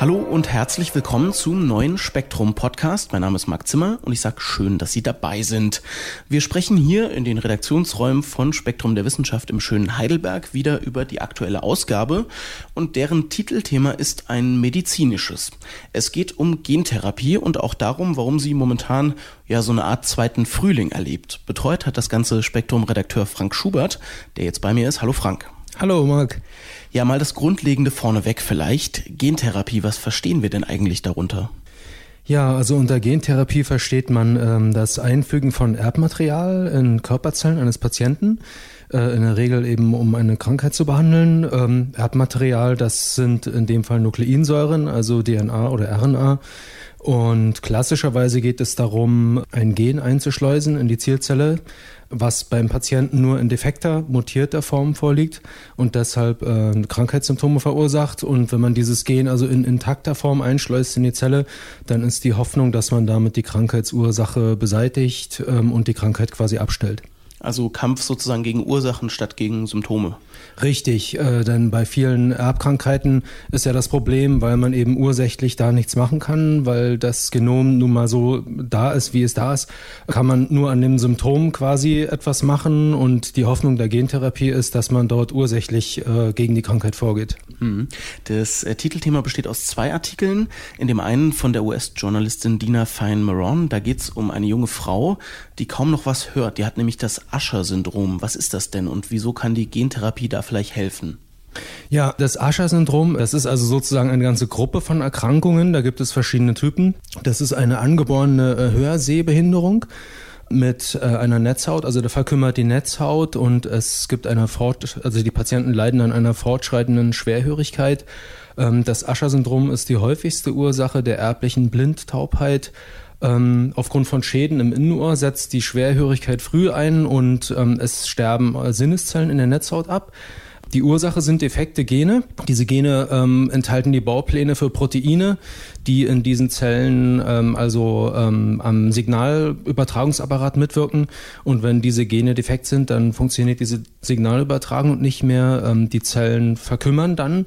Hallo und herzlich willkommen zum neuen Spektrum Podcast. Mein Name ist Marc Zimmer und ich sage schön, dass Sie dabei sind. Wir sprechen hier in den Redaktionsräumen von Spektrum der Wissenschaft im schönen Heidelberg wieder über die aktuelle Ausgabe und deren Titelthema ist ein medizinisches. Es geht um Gentherapie und auch darum, warum sie momentan ja so eine Art zweiten Frühling erlebt. Betreut hat das ganze Spektrum Redakteur Frank Schubert, der jetzt bei mir ist. Hallo Frank. Hallo Marc. Ja, mal das Grundlegende vorneweg vielleicht. Gentherapie, was verstehen wir denn eigentlich darunter? Ja, also unter Gentherapie versteht man ähm, das Einfügen von Erbmaterial in Körperzellen eines Patienten, äh, in der Regel eben um eine Krankheit zu behandeln. Ähm, Erbmaterial, das sind in dem Fall Nukleinsäuren, also DNA oder RNA. Und klassischerweise geht es darum, ein Gen einzuschleusen in die Zielzelle was beim Patienten nur in defekter, mutierter Form vorliegt und deshalb äh, Krankheitssymptome verursacht. Und wenn man dieses Gen also in intakter Form einschleust in die Zelle, dann ist die Hoffnung, dass man damit die Krankheitsursache beseitigt ähm, und die Krankheit quasi abstellt. Also Kampf sozusagen gegen Ursachen statt gegen Symptome. Richtig, äh, denn bei vielen Erbkrankheiten ist ja das Problem, weil man eben ursächlich da nichts machen kann, weil das Genom nun mal so da ist, wie es da ist, kann man nur an dem Symptom quasi etwas machen und die Hoffnung der Gentherapie ist, dass man dort ursächlich äh, gegen die Krankheit vorgeht. Mhm. Das äh, Titelthema besteht aus zwei Artikeln. In dem einen von der US-Journalistin Dina Fine-Maron, da geht es um eine junge Frau, die kaum noch was hört. Die hat nämlich das Usher-Syndrom. Was ist das denn und wieso kann die Gentherapie da vielleicht helfen? Ja, das Usher-Syndrom, das ist also sozusagen eine ganze Gruppe von Erkrankungen. Da gibt es verschiedene Typen. Das ist eine angeborene äh, Hörsehbehinderung mit äh, einer Netzhaut, also da verkümmert die Netzhaut und es gibt eine Fort, also die Patienten leiden an einer fortschreitenden Schwerhörigkeit. Ähm, das Usher-Syndrom ist die häufigste Ursache der erblichen Blindtaubheit ähm, aufgrund von Schäden im Innenohr setzt die Schwerhörigkeit früh ein und ähm, es sterben äh, Sinneszellen in der Netzhaut ab. Die Ursache sind defekte Gene. Diese Gene ähm, enthalten die Baupläne für Proteine, die in diesen Zellen ähm, also ähm, am Signalübertragungsapparat mitwirken. Und wenn diese Gene defekt sind, dann funktioniert diese Signalübertragung nicht mehr. Ähm, die Zellen verkümmern dann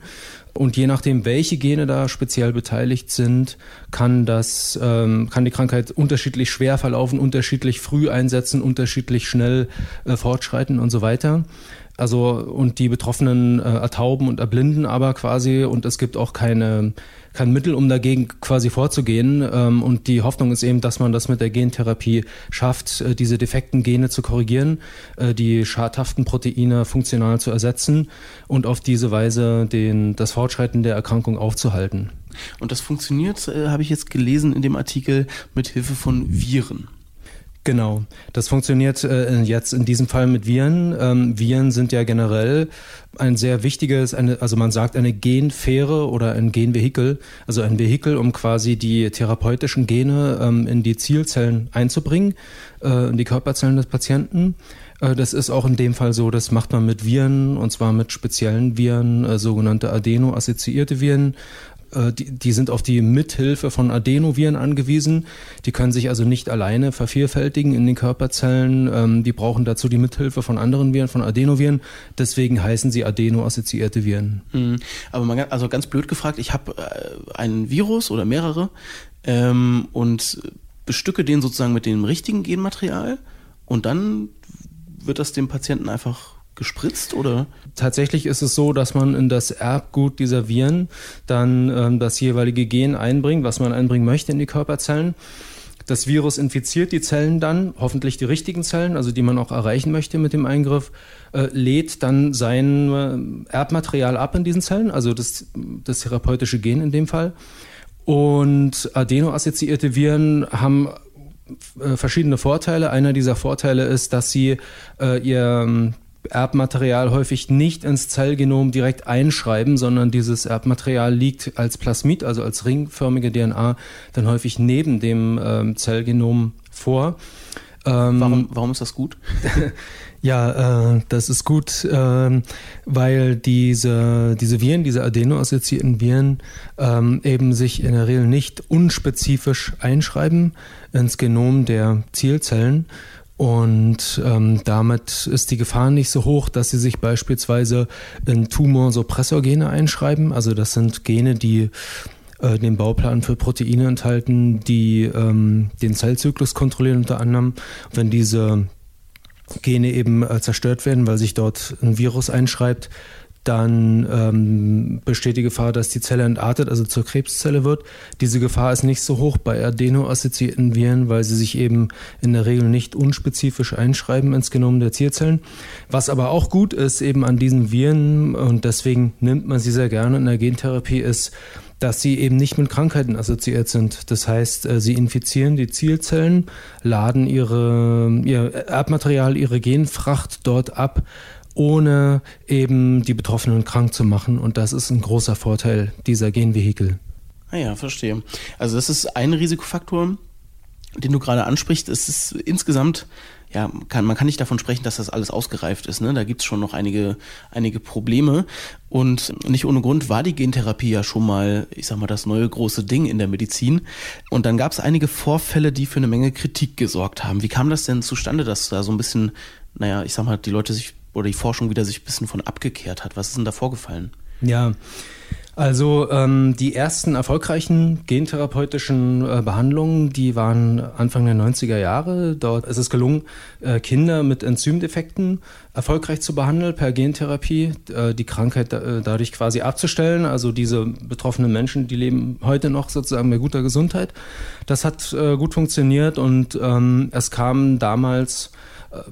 und je nachdem, welche Gene da speziell beteiligt sind, kann das, ähm, kann die Krankheit unterschiedlich schwer verlaufen, unterschiedlich früh einsetzen, unterschiedlich schnell äh, fortschreiten und so weiter. Also und die Betroffenen äh, ertauben und erblinden aber quasi und es gibt auch keine kein Mittel, um dagegen quasi vorzugehen. Ähm, und die Hoffnung ist eben, dass man das mit der Gentherapie schafft, äh, diese defekten Gene zu korrigieren, äh, die schadhaften Proteine funktional zu ersetzen und auf diese Weise den, das Fortschreiten der Erkrankung aufzuhalten. Und das funktioniert, äh, habe ich jetzt gelesen in dem Artikel, mit Hilfe von Viren. Genau, das funktioniert äh, jetzt in diesem Fall mit Viren. Ähm, Viren sind ja generell ein sehr wichtiges, eine, also man sagt eine Genfähre oder ein Genvehikel, also ein Vehikel, um quasi die therapeutischen Gene ähm, in die Zielzellen einzubringen, äh, in die Körperzellen des Patienten. Äh, das ist auch in dem Fall so, das macht man mit Viren und zwar mit speziellen Viren, äh, sogenannte Adeno-assoziierte Viren. Äh, die, die sind auf die Mithilfe von Adenoviren angewiesen. Die können sich also nicht alleine vervielfältigen in den Körperzellen. Ähm, die brauchen dazu die Mithilfe von anderen Viren, von Adenoviren. Deswegen heißen sie Adeno-assoziierte Viren. Mhm. Aber mal, also ganz blöd gefragt, ich habe äh, einen Virus oder mehrere ähm, und bestücke den sozusagen mit dem richtigen Genmaterial und dann wird das dem Patienten einfach gespritzt oder? Tatsächlich ist es so, dass man in das Erbgut dieser Viren dann ähm, das jeweilige Gen einbringt, was man einbringen möchte in die Körperzellen. Das Virus infiziert die Zellen dann, hoffentlich die richtigen Zellen, also die man auch erreichen möchte mit dem Eingriff, äh, lädt dann sein äh, Erbmaterial ab in diesen Zellen, also das, das therapeutische Gen in dem Fall. Und adenoassoziierte Viren haben äh, verschiedene Vorteile. Einer dieser Vorteile ist, dass sie äh, ihr Erbmaterial häufig nicht ins Zellgenom direkt einschreiben, sondern dieses Erbmaterial liegt als Plasmid, also als ringförmige DNA, dann häufig neben dem ähm, Zellgenom vor. Ähm, warum, warum ist das gut? ja, äh, das ist gut, äh, weil diese, diese Viren, diese adeno-assoziierten Viren ähm, eben sich in der Regel nicht unspezifisch einschreiben ins Genom der Zielzellen. Und ähm, damit ist die Gefahr nicht so hoch, dass sie sich beispielsweise in Tumorsuppressorgene einschreiben. Also das sind Gene, die äh, den Bauplan für Proteine enthalten, die ähm, den Zellzyklus kontrollieren unter anderem. Wenn diese Gene eben äh, zerstört werden, weil sich dort ein Virus einschreibt, dann ähm, besteht die Gefahr, dass die Zelle entartet, also zur Krebszelle wird. Diese Gefahr ist nicht so hoch bei adeno-assoziierten Viren, weil sie sich eben in der Regel nicht unspezifisch einschreiben ins Genom der Zielzellen. Was aber auch gut ist eben an diesen Viren und deswegen nimmt man sie sehr gerne in der Gentherapie ist, dass sie eben nicht mit Krankheiten assoziiert sind. Das heißt, äh, sie infizieren die Zielzellen, laden ihre, ihr Erbmaterial, ihre Genfracht dort ab, ohne eben die Betroffenen krank zu machen. Und das ist ein großer Vorteil dieser Genvehikel. Ah ja, verstehe. Also das ist ein Risikofaktor, den du gerade ansprichst. Es ist insgesamt ja, kann, man kann nicht davon sprechen, dass das alles ausgereift ist. Ne? Da gibt's schon noch einige, einige Probleme. Und nicht ohne Grund war die Gentherapie ja schon mal, ich sag mal, das neue große Ding in der Medizin. Und dann gab's einige Vorfälle, die für eine Menge Kritik gesorgt haben. Wie kam das denn zustande, dass da so ein bisschen, naja, ich sag mal, die Leute sich oder die Forschung wieder sich ein bisschen von abgekehrt hat? Was ist denn da vorgefallen? Ja, also ähm, die ersten erfolgreichen gentherapeutischen äh, Behandlungen, die waren Anfang der 90er Jahre. Dort ist es gelungen, äh, Kinder mit Enzymdefekten erfolgreich zu behandeln per Gentherapie, äh, die Krankheit äh, dadurch quasi abzustellen. Also diese betroffenen Menschen, die leben heute noch sozusagen bei guter Gesundheit. Das hat äh, gut funktioniert und ähm, es kam damals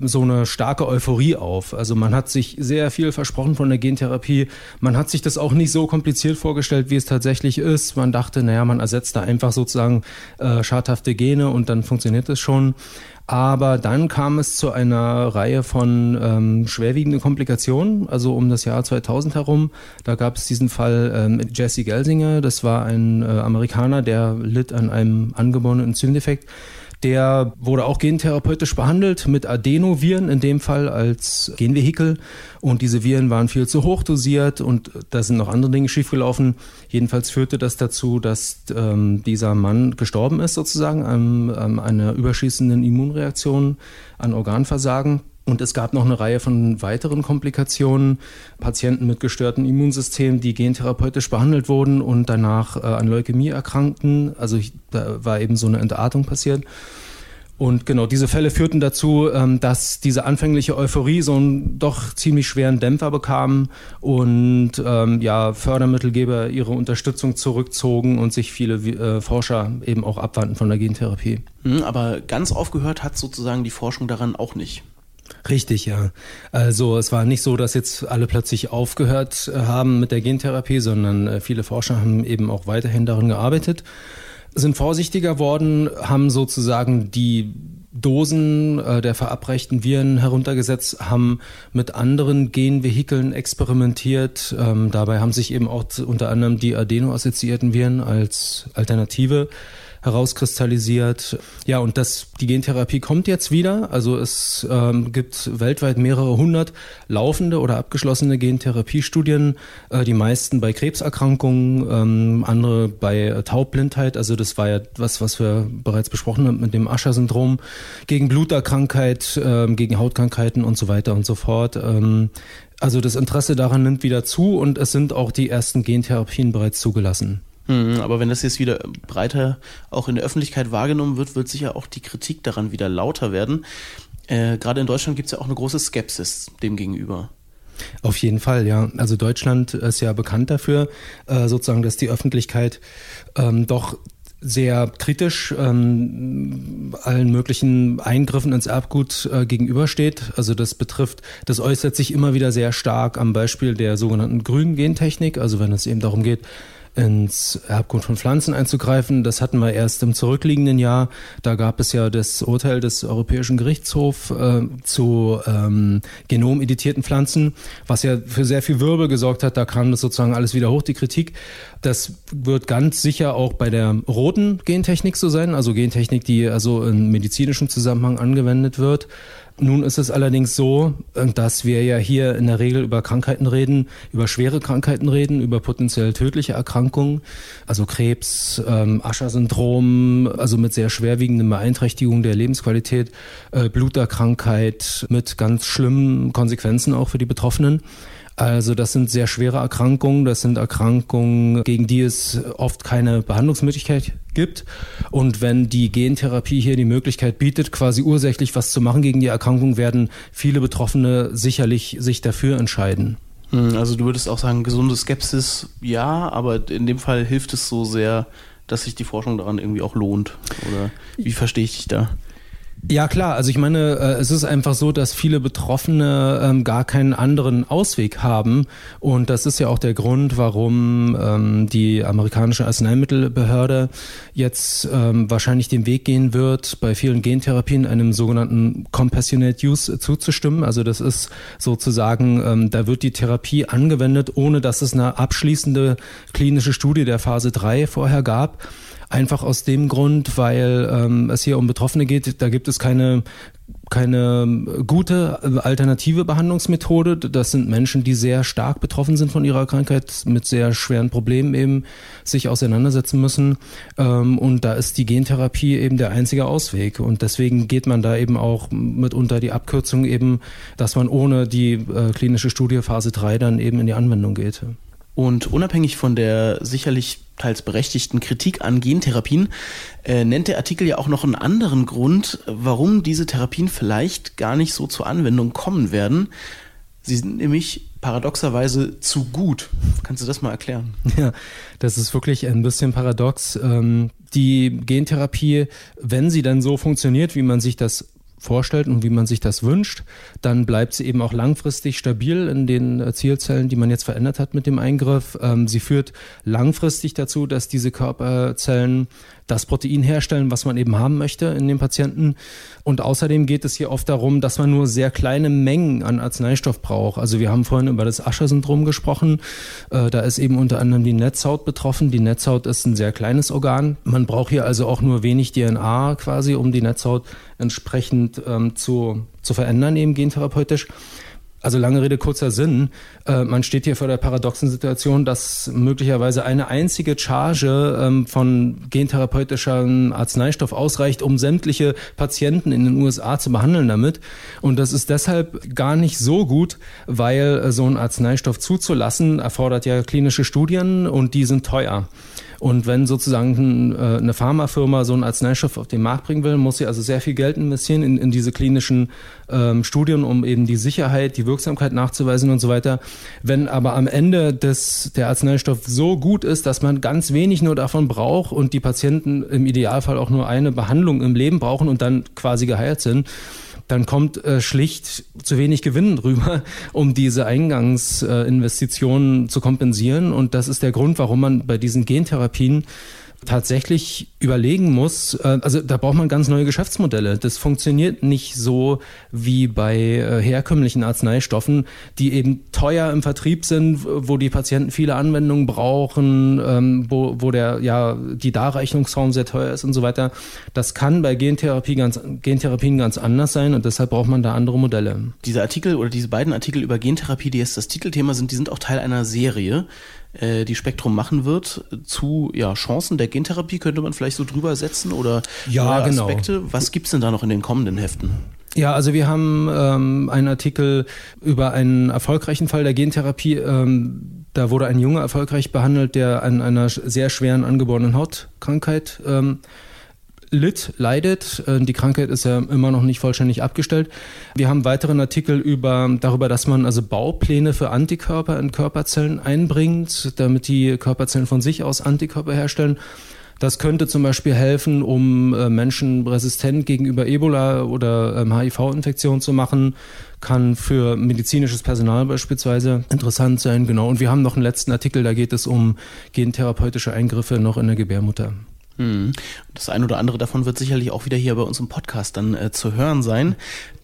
so eine starke Euphorie auf. Also man hat sich sehr viel versprochen von der Gentherapie. Man hat sich das auch nicht so kompliziert vorgestellt, wie es tatsächlich ist. Man dachte, naja, man ersetzt da einfach sozusagen äh, schadhafte Gene und dann funktioniert es schon. Aber dann kam es zu einer Reihe von ähm, schwerwiegenden Komplikationen, also um das Jahr 2000 herum. Da gab es diesen Fall ähm, Jesse Gelsinger, das war ein äh, Amerikaner, der litt an einem angeborenen Enzymdefekt. Der wurde auch gentherapeutisch behandelt mit Adenoviren, in dem Fall als Genvehikel. Und diese Viren waren viel zu hoch dosiert und da sind noch andere Dinge schiefgelaufen. Jedenfalls führte das dazu, dass ähm, dieser Mann gestorben ist, sozusagen, an, an einer überschießenden Immunreaktion, an Organversagen. Und es gab noch eine Reihe von weiteren Komplikationen, Patienten mit gestörtem Immunsystem, die gentherapeutisch behandelt wurden und danach äh, an Leukämie erkrankten. Also ich, da war eben so eine Entartung passiert. Und genau diese Fälle führten dazu, ähm, dass diese anfängliche Euphorie so einen doch ziemlich schweren Dämpfer bekam und ähm, ja, Fördermittelgeber ihre Unterstützung zurückzogen und sich viele äh, Forscher eben auch abwandten von der Gentherapie. Hm, aber ganz aufgehört hat sozusagen die Forschung daran auch nicht. Richtig, ja. Also es war nicht so, dass jetzt alle plötzlich aufgehört äh, haben mit der Gentherapie, sondern äh, viele Forscher haben eben auch weiterhin daran gearbeitet, sind vorsichtiger worden, haben sozusagen die Dosen äh, der verabreichten Viren heruntergesetzt, haben mit anderen Genvehikeln experimentiert. Ähm, dabei haben sich eben auch unter anderem die adeno-assoziierten Viren als Alternative herauskristallisiert. Ja, und das, die Gentherapie kommt jetzt wieder. Also es ähm, gibt weltweit mehrere hundert laufende oder abgeschlossene Gentherapiestudien, äh, die meisten bei Krebserkrankungen, ähm, andere bei Taubblindheit. Also das war ja was, was wir bereits besprochen haben mit dem Ascher-Syndrom, gegen Bluterkrankheit, ähm, gegen Hautkrankheiten und so weiter und so fort. Ähm, also das Interesse daran nimmt wieder zu und es sind auch die ersten Gentherapien bereits zugelassen. Mhm, aber wenn das jetzt wieder breiter auch in der Öffentlichkeit wahrgenommen wird, wird sicher auch die Kritik daran wieder lauter werden. Äh, Gerade in Deutschland gibt es ja auch eine große Skepsis dem gegenüber. Auf jeden Fall, ja. Also Deutschland ist ja bekannt dafür, äh, sozusagen, dass die Öffentlichkeit ähm, doch sehr kritisch ähm, allen möglichen Eingriffen ins Erbgut äh, gegenübersteht. Also das betrifft, das äußert sich immer wieder sehr stark am Beispiel der sogenannten grünen Gentechnik, also wenn es eben darum geht, ins Erbgut von Pflanzen einzugreifen. Das hatten wir erst im zurückliegenden Jahr. Da gab es ja das Urteil des Europäischen Gerichtshofs äh, zu ähm, genomeditierten Pflanzen, was ja für sehr viel Wirbel gesorgt hat. Da kam das sozusagen alles wieder hoch, die Kritik. Das wird ganz sicher auch bei der roten Gentechnik so sein, also Gentechnik, die also in medizinischem Zusammenhang angewendet wird. Nun ist es allerdings so, dass wir ja hier in der Regel über Krankheiten reden, über schwere Krankheiten reden, über potenziell tödliche Erkrankungen, also Krebs, ähm, Ascher-Syndrom, also mit sehr schwerwiegenden Beeinträchtigungen der Lebensqualität, äh, Bluterkrankheit mit ganz schlimmen Konsequenzen auch für die Betroffenen. Also das sind sehr schwere Erkrankungen, das sind Erkrankungen, gegen die es oft keine Behandlungsmöglichkeit gibt. Und wenn die Gentherapie hier die Möglichkeit bietet, quasi ursächlich was zu machen gegen die Erkrankung, werden viele Betroffene sicherlich sich dafür entscheiden. Hm, also du würdest auch sagen, gesunde Skepsis, ja, aber in dem Fall hilft es so sehr, dass sich die Forschung daran irgendwie auch lohnt. Oder wie verstehe ich dich da? Ja klar, also ich meine, äh, es ist einfach so, dass viele Betroffene ähm, gar keinen anderen Ausweg haben und das ist ja auch der Grund, warum ähm, die amerikanische Arzneimittelbehörde jetzt ähm, wahrscheinlich den Weg gehen wird, bei vielen Gentherapien einem sogenannten Compassionate Use zuzustimmen. Also das ist sozusagen, ähm, da wird die Therapie angewendet, ohne dass es eine abschließende klinische Studie der Phase 3 vorher gab. Einfach aus dem Grund, weil ähm, es hier um Betroffene geht. Da gibt es keine keine gute alternative Behandlungsmethode. Das sind Menschen, die sehr stark betroffen sind von ihrer Krankheit, mit sehr schweren Problemen eben sich auseinandersetzen müssen. Ähm, und da ist die Gentherapie eben der einzige Ausweg. Und deswegen geht man da eben auch mitunter die Abkürzung eben, dass man ohne die äh, klinische Studie Phase 3 dann eben in die Anwendung geht. Und unabhängig von der sicherlich teils berechtigten Kritik an Gentherapien, äh, nennt der Artikel ja auch noch einen anderen Grund, warum diese Therapien vielleicht gar nicht so zur Anwendung kommen werden. Sie sind nämlich paradoxerweise zu gut. Kannst du das mal erklären? Ja, das ist wirklich ein bisschen paradox. Ähm, die Gentherapie, wenn sie dann so funktioniert, wie man sich das vorstellt und wie man sich das wünscht, dann bleibt sie eben auch langfristig stabil in den äh, Zielzellen, die man jetzt verändert hat mit dem Eingriff. Ähm, sie führt langfristig dazu, dass diese Körperzellen das Protein herstellen, was man eben haben möchte in den Patienten. Und außerdem geht es hier oft darum, dass man nur sehr kleine Mengen an Arzneistoff braucht. Also wir haben vorhin über das Ascher-Syndrom gesprochen. Äh, da ist eben unter anderem die Netzhaut betroffen. Die Netzhaut ist ein sehr kleines Organ. Man braucht hier also auch nur wenig DNA quasi, um die Netzhaut entsprechend ähm, zu, zu verändern, eben gentherapeutisch. Also lange Rede, kurzer Sinn. Äh, man steht hier vor der paradoxen Situation, dass möglicherweise eine einzige Charge ähm, von gentherapeutischem Arzneistoff ausreicht, um sämtliche Patienten in den USA zu behandeln damit. Und das ist deshalb gar nicht so gut, weil äh, so ein Arzneistoff zuzulassen erfordert ja klinische Studien und die sind teuer. Und wenn sozusagen äh, eine Pharmafirma so einen Arzneistoff auf den Markt bringen will, muss sie also sehr viel Geld investieren in, in diese klinischen ähm, Studien, um eben die Sicherheit, die Wirksamkeit nachzuweisen und so weiter. Wenn aber am Ende des, der Arzneistoff so gut ist, dass man ganz wenig nur davon braucht und die Patienten im Idealfall auch nur eine Behandlung im Leben brauchen und dann quasi geheilt sind, dann kommt äh, schlicht zu wenig Gewinn rüber, um diese Eingangsinvestitionen äh, zu kompensieren. Und das ist der Grund, warum man bei diesen Gentherapien tatsächlich überlegen muss, äh, also da braucht man ganz neue Geschäftsmodelle. Das funktioniert nicht so wie bei äh, herkömmlichen Arzneistoffen, die eben teuer im Vertrieb sind, wo die Patienten viele Anwendungen brauchen, ähm, wo, wo der, ja, die Darreichungsraum sehr teuer ist und so weiter. Das kann bei Gentherapie ganz, Gentherapien ganz anders sein und deshalb braucht man da andere Modelle. Diese Artikel oder diese beiden Artikel über Gentherapie, die jetzt das Titelthema sind, die sind auch Teil einer Serie die Spektrum machen wird zu ja, Chancen der Gentherapie, könnte man vielleicht so drüber setzen oder ja, genau. Aspekte. Genau. Was gibt's denn da noch in den kommenden Heften? Ja, also wir haben ähm, einen Artikel über einen erfolgreichen Fall der Gentherapie. Ähm, da wurde ein Junge erfolgreich behandelt, der an einer sehr schweren angeborenen Hautkrankheit ähm, litt, leidet. Äh, die Krankheit ist ja immer noch nicht vollständig abgestellt. Wir haben weiteren Artikel über, darüber, dass man also Baupläne für Antikörper in Körperzellen einbringt, damit die Körperzellen von sich aus Antikörper herstellen. Das könnte zum Beispiel helfen, um äh, Menschen resistent gegenüber Ebola oder ähm, HIV-Infektion zu machen. Kann für medizinisches Personal beispielsweise interessant sein, genau. Und wir haben noch einen letzten Artikel, da geht es um gentherapeutische Eingriffe noch in der Gebärmutter. Hm. Das ein oder andere davon wird sicherlich auch wieder hier bei uns im Podcast dann äh, zu hören sein.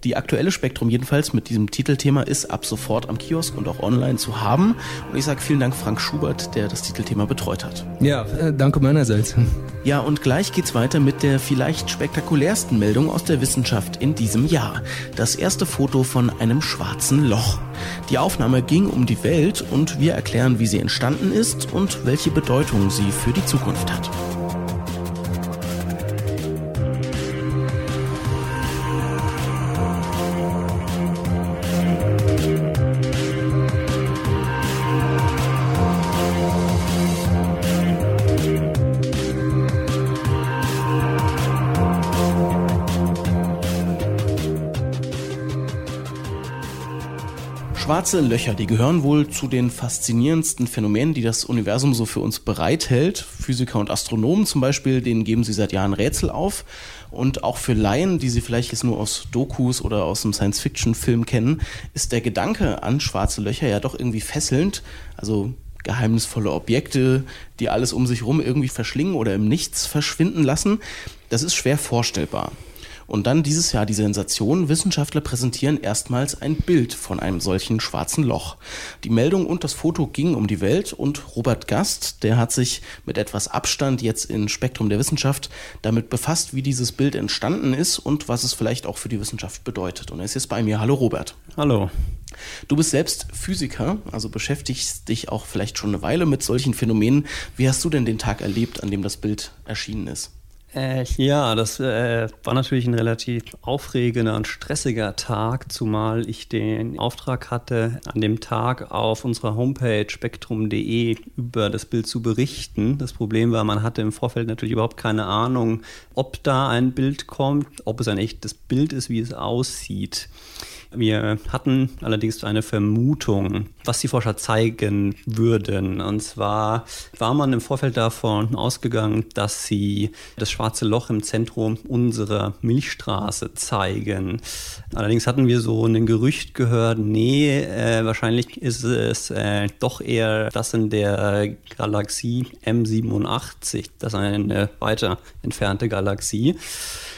Die aktuelle Spektrum jedenfalls mit diesem Titelthema ist ab sofort am Kiosk und auch online zu haben. Und ich sage vielen Dank Frank Schubert, der das Titelthema betreut hat. Ja, äh, danke meinerseits. Ja, und gleich geht's weiter mit der vielleicht spektakulärsten Meldung aus der Wissenschaft in diesem Jahr. Das erste Foto von einem schwarzen Loch. Die Aufnahme ging um die Welt und wir erklären, wie sie entstanden ist und welche Bedeutung sie für die Zukunft hat. Schwarze Löcher, die gehören wohl zu den faszinierendsten Phänomenen, die das Universum so für uns bereithält. Physiker und Astronomen zum Beispiel, denen geben sie seit Jahren Rätsel auf. Und auch für Laien, die sie vielleicht jetzt nur aus Dokus oder aus einem Science-Fiction-Film kennen, ist der Gedanke an schwarze Löcher ja doch irgendwie fesselnd. Also geheimnisvolle Objekte, die alles um sich herum irgendwie verschlingen oder im Nichts verschwinden lassen. Das ist schwer vorstellbar. Und dann dieses Jahr die Sensation, Wissenschaftler präsentieren erstmals ein Bild von einem solchen schwarzen Loch. Die Meldung und das Foto gingen um die Welt und Robert Gast, der hat sich mit etwas Abstand jetzt in Spektrum der Wissenschaft damit befasst, wie dieses Bild entstanden ist und was es vielleicht auch für die Wissenschaft bedeutet. Und er ist jetzt bei mir. Hallo Robert. Hallo. Du bist selbst Physiker, also beschäftigst dich auch vielleicht schon eine Weile mit solchen Phänomenen. Wie hast du denn den Tag erlebt, an dem das Bild erschienen ist? Äh, ja, das äh, war natürlich ein relativ aufregender und stressiger Tag, zumal ich den Auftrag hatte, an dem Tag auf unserer Homepage spektrum.de über das Bild zu berichten. Das Problem war, man hatte im Vorfeld natürlich überhaupt keine Ahnung, ob da ein Bild kommt, ob es ein echtes Bild ist, wie es aussieht. Wir hatten allerdings eine Vermutung, was die Forscher zeigen würden. Und zwar war man im Vorfeld davon ausgegangen, dass sie das schwarze Loch im Zentrum unserer Milchstraße zeigen. Allerdings hatten wir so ein Gerücht gehört, nee, äh, wahrscheinlich ist es äh, doch eher das in der Galaxie M87, das ist eine weiter entfernte Galaxie.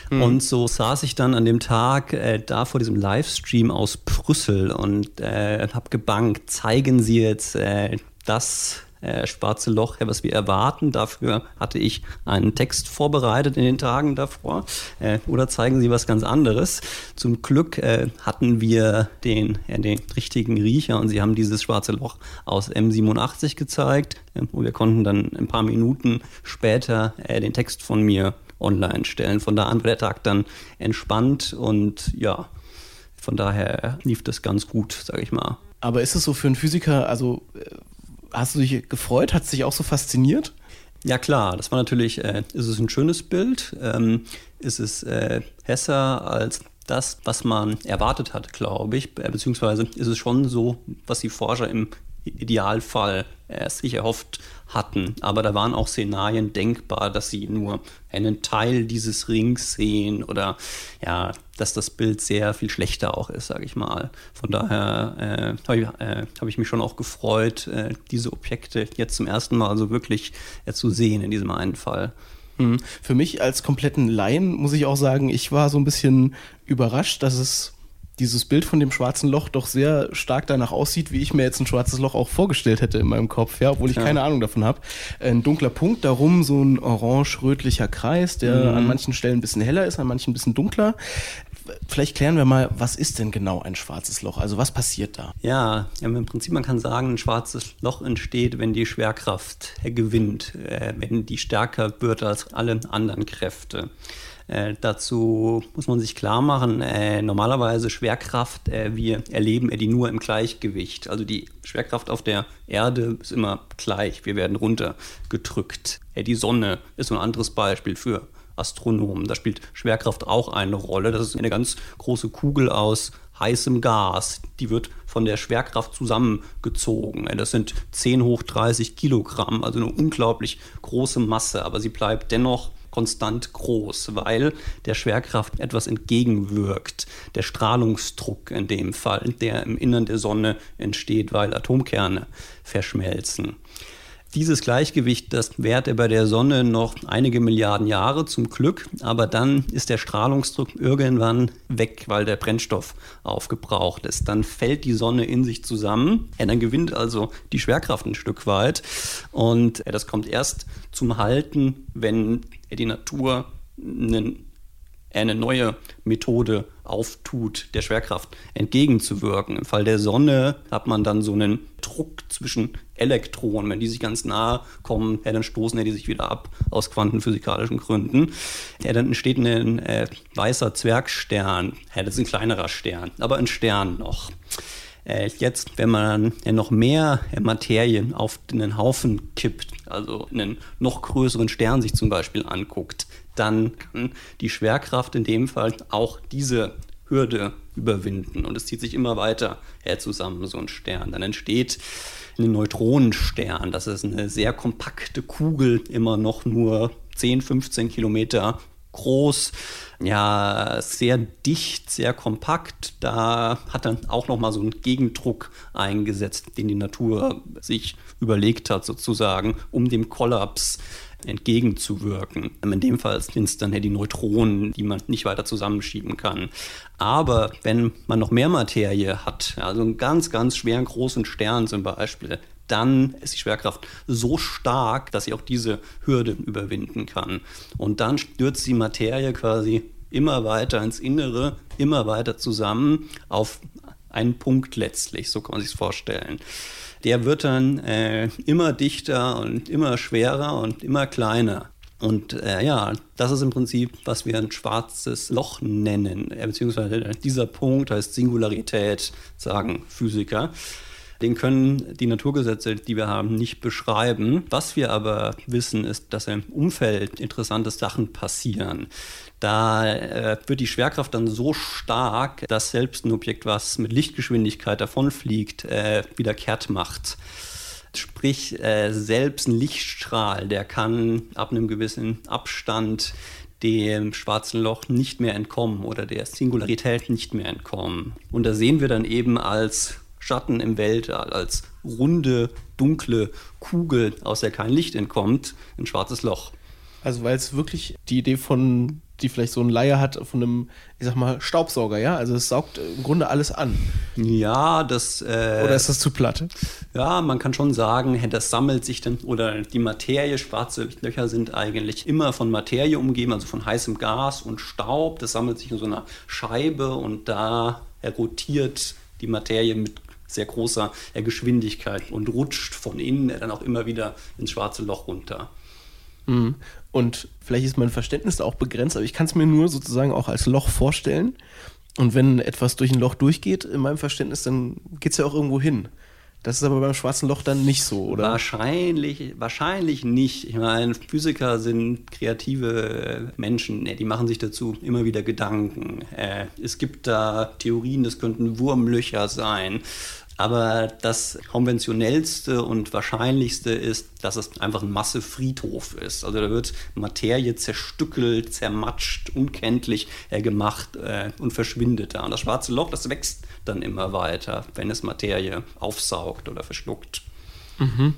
Mhm. Und so saß ich dann an dem Tag äh, da vor diesem Livestream aus Brüssel und äh, habe gebankt, zeigen Sie jetzt äh, das äh, schwarze Loch, was wir erwarten. Dafür hatte ich einen Text vorbereitet in den Tagen davor. Äh, oder zeigen Sie was ganz anderes. Zum Glück äh, hatten wir den, den richtigen Riecher und Sie haben dieses schwarze Loch aus M87 gezeigt. Äh, und wir konnten dann ein paar Minuten später äh, den Text von mir online stellen. Von da an war der Tag dann entspannt und ja, von daher lief das ganz gut, sage ich mal. Aber ist es so für einen Physiker, also äh, hast du dich gefreut, hat es dich auch so fasziniert? Ja klar, das war natürlich, äh, ist es ein schönes Bild, ähm, ist es äh, besser als das, was man erwartet hat, glaube ich, äh, beziehungsweise ist es schon so, was die Forscher im Idealfall äh, sich erhofft hatten. Aber da waren auch Szenarien denkbar, dass sie nur einen Teil dieses Rings sehen oder ja, dass das Bild sehr viel schlechter auch ist, sage ich mal. Von daher äh, habe ich, äh, hab ich, mich schon auch gefreut, äh, diese Objekte jetzt zum ersten Mal so wirklich äh, zu sehen in diesem einen Fall. Hm. Für mich als kompletten Laien muss ich auch sagen, ich war so ein bisschen überrascht, dass es dieses Bild von dem schwarzen Loch doch sehr stark danach aussieht, wie ich mir jetzt ein schwarzes Loch auch vorgestellt hätte in meinem Kopf, ja, obwohl ich ja. keine Ahnung davon habe. Ein dunkler Punkt, darum so ein orange-rötlicher Kreis, der mhm. an manchen Stellen ein bisschen heller ist, an manchen ein bisschen dunkler. Vielleicht klären wir mal, was ist denn genau ein schwarzes Loch? Also was passiert da? Ja, im Prinzip man kann sagen, ein schwarzes Loch entsteht, wenn die Schwerkraft gewinnt, äh, wenn die stärker wird als alle anderen Kräfte. Äh, dazu muss man sich klar machen, äh, normalerweise Schwerkraft, äh, wir erleben die nur im Gleichgewicht. Also die Schwerkraft auf der Erde ist immer gleich, wir werden runtergedrückt. Äh, die Sonne ist ein anderes Beispiel für Astronomen. Da spielt Schwerkraft auch eine Rolle. Das ist eine ganz große Kugel aus heißem Gas. Die wird von der Schwerkraft zusammengezogen. Das sind 10 hoch 30 Kilogramm, also eine unglaublich große Masse, aber sie bleibt dennoch konstant groß, weil der Schwerkraft etwas entgegenwirkt. Der Strahlungsdruck in dem Fall, der im Innern der Sonne entsteht, weil Atomkerne verschmelzen. Dieses Gleichgewicht, das währt er bei der Sonne noch einige Milliarden Jahre zum Glück, aber dann ist der Strahlungsdruck irgendwann weg, weil der Brennstoff aufgebraucht ist. Dann fällt die Sonne in sich zusammen, ja, dann gewinnt also die Schwerkraft ein Stück weit und ja, das kommt erst zum Halten, wenn die Natur einen eine neue Methode auftut, der Schwerkraft entgegenzuwirken. Im Fall der Sonne hat man dann so einen Druck zwischen Elektronen. Wenn die sich ganz nahe kommen, ja, dann stoßen ja die sich wieder ab aus quantenphysikalischen Gründen. Ja, dann entsteht ein äh, weißer Zwergstern. Ja, das ist ein kleinerer Stern, aber ein Stern noch. Äh, jetzt, wenn man ja, noch mehr Materie auf einen Haufen kippt, also einen noch größeren Stern sich zum Beispiel anguckt, dann kann die Schwerkraft in dem Fall auch diese Hürde überwinden. Und es zieht sich immer weiter her zusammen, so ein Stern. Dann entsteht ein Neutronenstern. Das ist eine sehr kompakte Kugel, immer noch nur 10, 15 Kilometer groß, ja, sehr dicht, sehr kompakt. Da hat dann auch nochmal so ein Gegendruck eingesetzt, den die Natur sich überlegt hat, sozusagen, um dem Kollaps entgegenzuwirken. In dem Fall sind es dann ja die Neutronen, die man nicht weiter zusammenschieben kann. Aber wenn man noch mehr Materie hat, also einen ganz, ganz schweren großen Stern zum Beispiel, dann ist die Schwerkraft so stark, dass sie auch diese Hürde überwinden kann. Und dann stürzt die Materie quasi immer weiter ins Innere, immer weiter zusammen auf einen Punkt letztlich, so kann man sich vorstellen der wird dann äh, immer dichter und immer schwerer und immer kleiner. Und äh, ja, das ist im Prinzip, was wir ein schwarzes Loch nennen, äh, beziehungsweise dieser Punkt heißt Singularität, sagen Physiker. Den können die Naturgesetze, die wir haben, nicht beschreiben. Was wir aber wissen, ist, dass im Umfeld interessante Sachen passieren. Da äh, wird die Schwerkraft dann so stark, dass selbst ein Objekt, was mit Lichtgeschwindigkeit davonfliegt, äh, wieder kehrt macht. Sprich, äh, selbst ein Lichtstrahl, der kann ab einem gewissen Abstand dem schwarzen Loch nicht mehr entkommen oder der Singularität nicht mehr entkommen. Und da sehen wir dann eben als Schatten im Weltall, als runde, dunkle Kugel, aus der kein Licht entkommt, ein schwarzes Loch. Also weil es wirklich die Idee von, die vielleicht so ein Laie hat, von einem, ich sag mal, Staubsauger, ja? Also es saugt im Grunde alles an. Ja, das... Äh, oder ist das zu platt? Ja, man kann schon sagen, das sammelt sich dann, oder die Materie, schwarze Löcher sind eigentlich immer von Materie umgeben, also von heißem Gas und Staub. Das sammelt sich in so einer Scheibe und da rotiert die Materie mit sehr großer Geschwindigkeit und rutscht von innen dann auch immer wieder ins schwarze Loch runter. Mhm. Und vielleicht ist mein Verständnis auch begrenzt, aber ich kann es mir nur sozusagen auch als Loch vorstellen. Und wenn etwas durch ein Loch durchgeht, in meinem Verständnis, dann geht es ja auch irgendwo hin. Das ist aber beim schwarzen Loch dann nicht so, oder? Wahrscheinlich, wahrscheinlich nicht. Ich meine, Physiker sind kreative Menschen, die machen sich dazu immer wieder Gedanken. Äh, es gibt da Theorien, das könnten Wurmlöcher sein. Aber das konventionellste und wahrscheinlichste ist, dass es einfach ein Massefriedhof ist. Also da wird Materie zerstückelt, zermatscht, unkenntlich äh, gemacht äh, und verschwindet da. Und das schwarze Loch, das wächst dann immer weiter, wenn es Materie aufsaugt oder verschluckt. Mhm.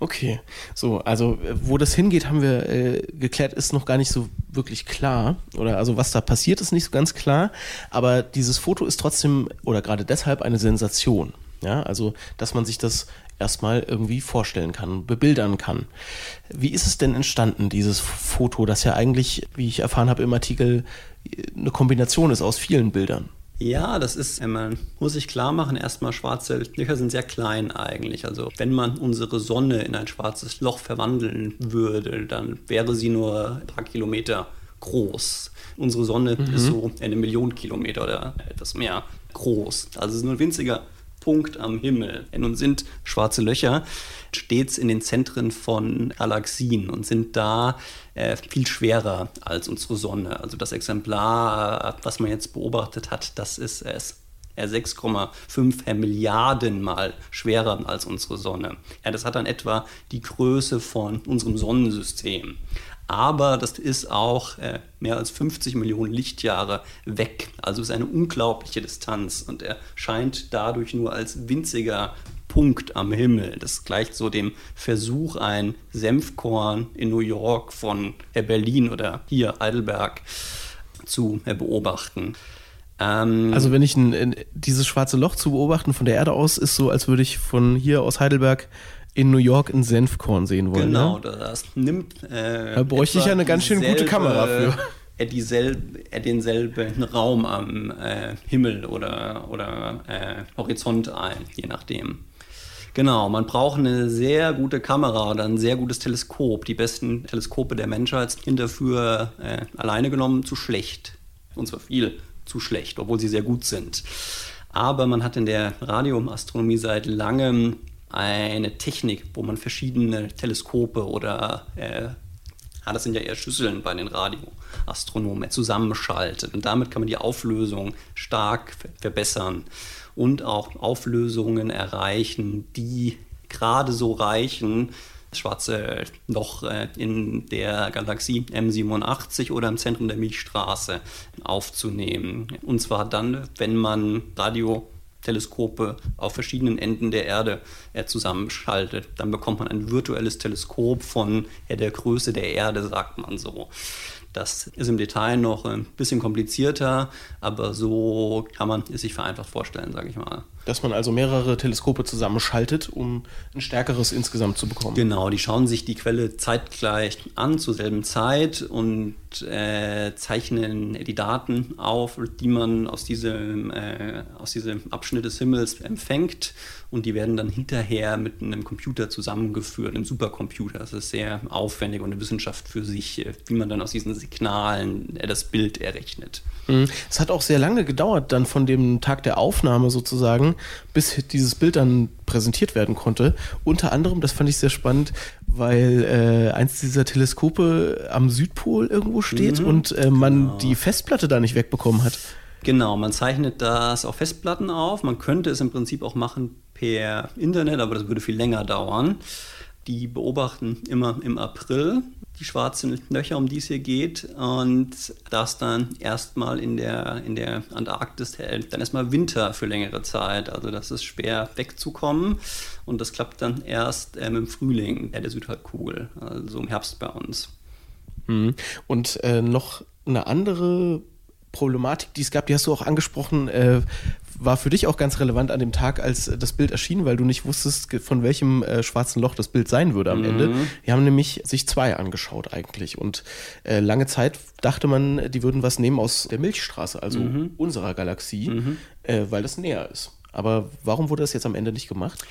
Okay, so, also wo das hingeht, haben wir äh, geklärt, ist noch gar nicht so wirklich klar. Oder also was da passiert, ist nicht so ganz klar. Aber dieses Foto ist trotzdem oder gerade deshalb eine Sensation. Ja, also, dass man sich das erstmal irgendwie vorstellen kann, bebildern kann. Wie ist es denn entstanden, dieses Foto, das ja eigentlich, wie ich erfahren habe im Artikel, eine Kombination ist aus vielen Bildern? Ja, das ist, man muss sich klar machen, erstmal schwarze Löcher sind sehr klein eigentlich. Also wenn man unsere Sonne in ein schwarzes Loch verwandeln würde, dann wäre sie nur ein paar Kilometer groß. Unsere Sonne mhm. ist so eine Million Kilometer oder etwas mehr groß. Also es ist nur ein winziger Punkt am Himmel. Nun sind schwarze Löcher stets in den Zentren von Galaxien und sind da äh, viel schwerer als unsere Sonne. Also das Exemplar, was man jetzt beobachtet hat, das ist es 6,5 Milliarden mal schwerer als unsere Sonne. Ja, das hat dann etwa die Größe von unserem Sonnensystem aber das ist auch äh, mehr als 50 Millionen Lichtjahre weg. Also ist eine unglaubliche Distanz und er scheint dadurch nur als winziger Punkt am Himmel. Das gleicht so dem Versuch, ein Senfkorn in New York von äh, Berlin oder hier Heidelberg zu äh, beobachten. Ähm, also wenn ich ein, dieses schwarze Loch zu beobachten von der Erde aus, ist so, als würde ich von hier aus Heidelberg in New York ein Senfkorn sehen wollen. Genau, ne? das nimmt. Äh, da bräuchte ich ja eine ganz schön gute Kamera für. Er, dieselbe, er denselben Raum am äh, Himmel oder, oder äh, Horizont ein, je nachdem. Genau, man braucht eine sehr gute Kamera oder ein sehr gutes Teleskop. Die besten Teleskope der Menschheit sind dafür äh, alleine genommen zu schlecht. Und zwar viel zu schlecht, obwohl sie sehr gut sind. Aber man hat in der Radioastronomie seit langem eine Technik, wo man verschiedene Teleskope oder äh, ja, das sind ja eher Schüsseln bei den Radioastronomen, zusammenschaltet. Und damit kann man die Auflösung stark verbessern und auch Auflösungen erreichen, die gerade so reichen, das schwarze Loch äh, in der Galaxie M87 oder im Zentrum der Milchstraße aufzunehmen. Und zwar dann, wenn man Radio Teleskope auf verschiedenen Enden der Erde äh, zusammenschaltet. Dann bekommt man ein virtuelles Teleskop von äh, der Größe der Erde, sagt man so. Das ist im Detail noch ein bisschen komplizierter, aber so kann man es sich vereinfacht vorstellen, sage ich mal. Dass man also mehrere Teleskope zusammenschaltet, um ein stärkeres insgesamt zu bekommen. Genau, die schauen sich die Quelle zeitgleich an, zur selben Zeit und äh, zeichnen die Daten auf, die man aus diesem, äh, aus diesem Abschnitt des Himmels empfängt und die werden dann hinterher mit einem Computer zusammengeführt, einem Supercomputer. Das ist sehr aufwendig und eine Wissenschaft für sich, äh, wie man dann aus diesen Signalen äh, das Bild errechnet. Mhm. Es hat auch sehr lange gedauert, dann von dem Tag der Aufnahme sozusagen, bis dieses Bild dann präsentiert werden konnte. Unter anderem, das fand ich sehr spannend, weil äh, eins dieser Teleskope am Südpol irgendwo steht mhm, und äh, man genau. die Festplatte da nicht wegbekommen hat. Genau, man zeichnet das auf Festplatten auf. Man könnte es im Prinzip auch machen per Internet, aber das würde viel länger dauern. Die beobachten immer im April die schwarzen Löcher, um die es hier geht, und das dann erstmal in der, in der Antarktis hält. Dann erstmal Winter für längere Zeit. Also das ist schwer wegzukommen und das klappt dann erst ähm, im Frühling der Südhalbkugel, also im Herbst bei uns. Mhm. Und äh, noch eine andere Problematik, die es gab, die hast du auch angesprochen, äh, war für dich auch ganz relevant an dem Tag, als das Bild erschien, weil du nicht wusstest, von welchem äh, schwarzen Loch das Bild sein würde am mhm. Ende. Die haben nämlich sich zwei angeschaut eigentlich und äh, lange Zeit dachte man, die würden was nehmen aus der Milchstraße, also mhm. unserer Galaxie, mhm. äh, weil das näher ist. Aber warum wurde das jetzt am Ende nicht gemacht?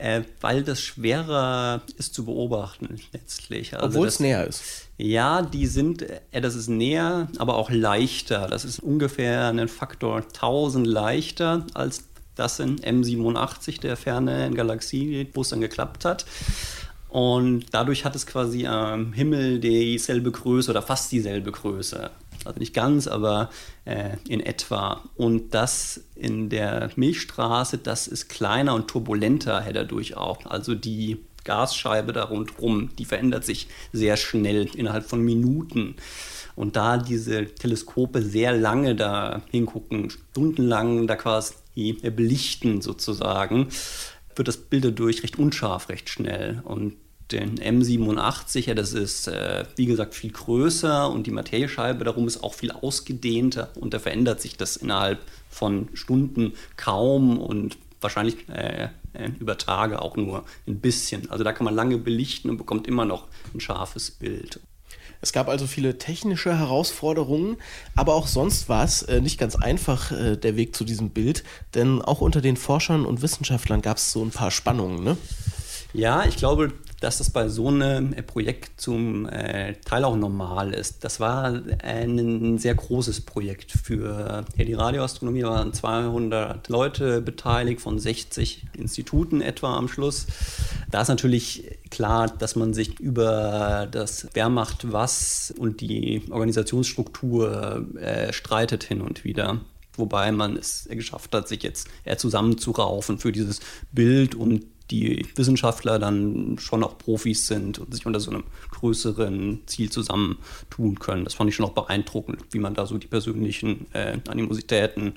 Äh, weil das schwerer ist zu beobachten letztlich. Also Obwohl das, es näher ist. Ja, die sind, äh, das ist näher, aber auch leichter. Das ist ungefähr ein Faktor 1000 leichter als das in M87, der fernen Galaxie, wo es dann geklappt hat. Und dadurch hat es quasi am Himmel dieselbe Größe oder fast dieselbe Größe also nicht ganz, aber äh, in etwa. Und das in der Milchstraße, das ist kleiner und turbulenter dadurch auch. Also die Gasscheibe da rundherum, die verändert sich sehr schnell innerhalb von Minuten. Und da diese Teleskope sehr lange da hingucken, stundenlang da quasi belichten sozusagen, wird das Bild dadurch recht unscharf, recht schnell. Und den M87, ja, das ist äh, wie gesagt viel größer und die Materiescheibe darum ist auch viel ausgedehnter und da verändert sich das innerhalb von Stunden kaum und wahrscheinlich äh, äh, über Tage auch nur ein bisschen. Also da kann man lange belichten und bekommt immer noch ein scharfes Bild. Es gab also viele technische Herausforderungen, aber auch sonst war es äh, nicht ganz einfach, äh, der Weg zu diesem Bild, denn auch unter den Forschern und Wissenschaftlern gab es so ein paar Spannungen. Ne? Ja, ich glaube, dass das bei so einem äh, Projekt zum äh, Teil auch normal ist. Das war ein sehr großes Projekt für ja, die Radioastronomie, waren 200 Leute beteiligt von 60 Instituten etwa am Schluss. Da ist natürlich klar, dass man sich über das Wer macht was und die Organisationsstruktur äh, streitet hin und wieder wobei man es geschafft hat, sich jetzt eher zusammenzuraufen für dieses Bild und die Wissenschaftler dann schon auch Profis sind und sich unter so einem größeren Ziel zusammentun können. Das fand ich schon auch beeindruckend, wie man da so die persönlichen äh, Animositäten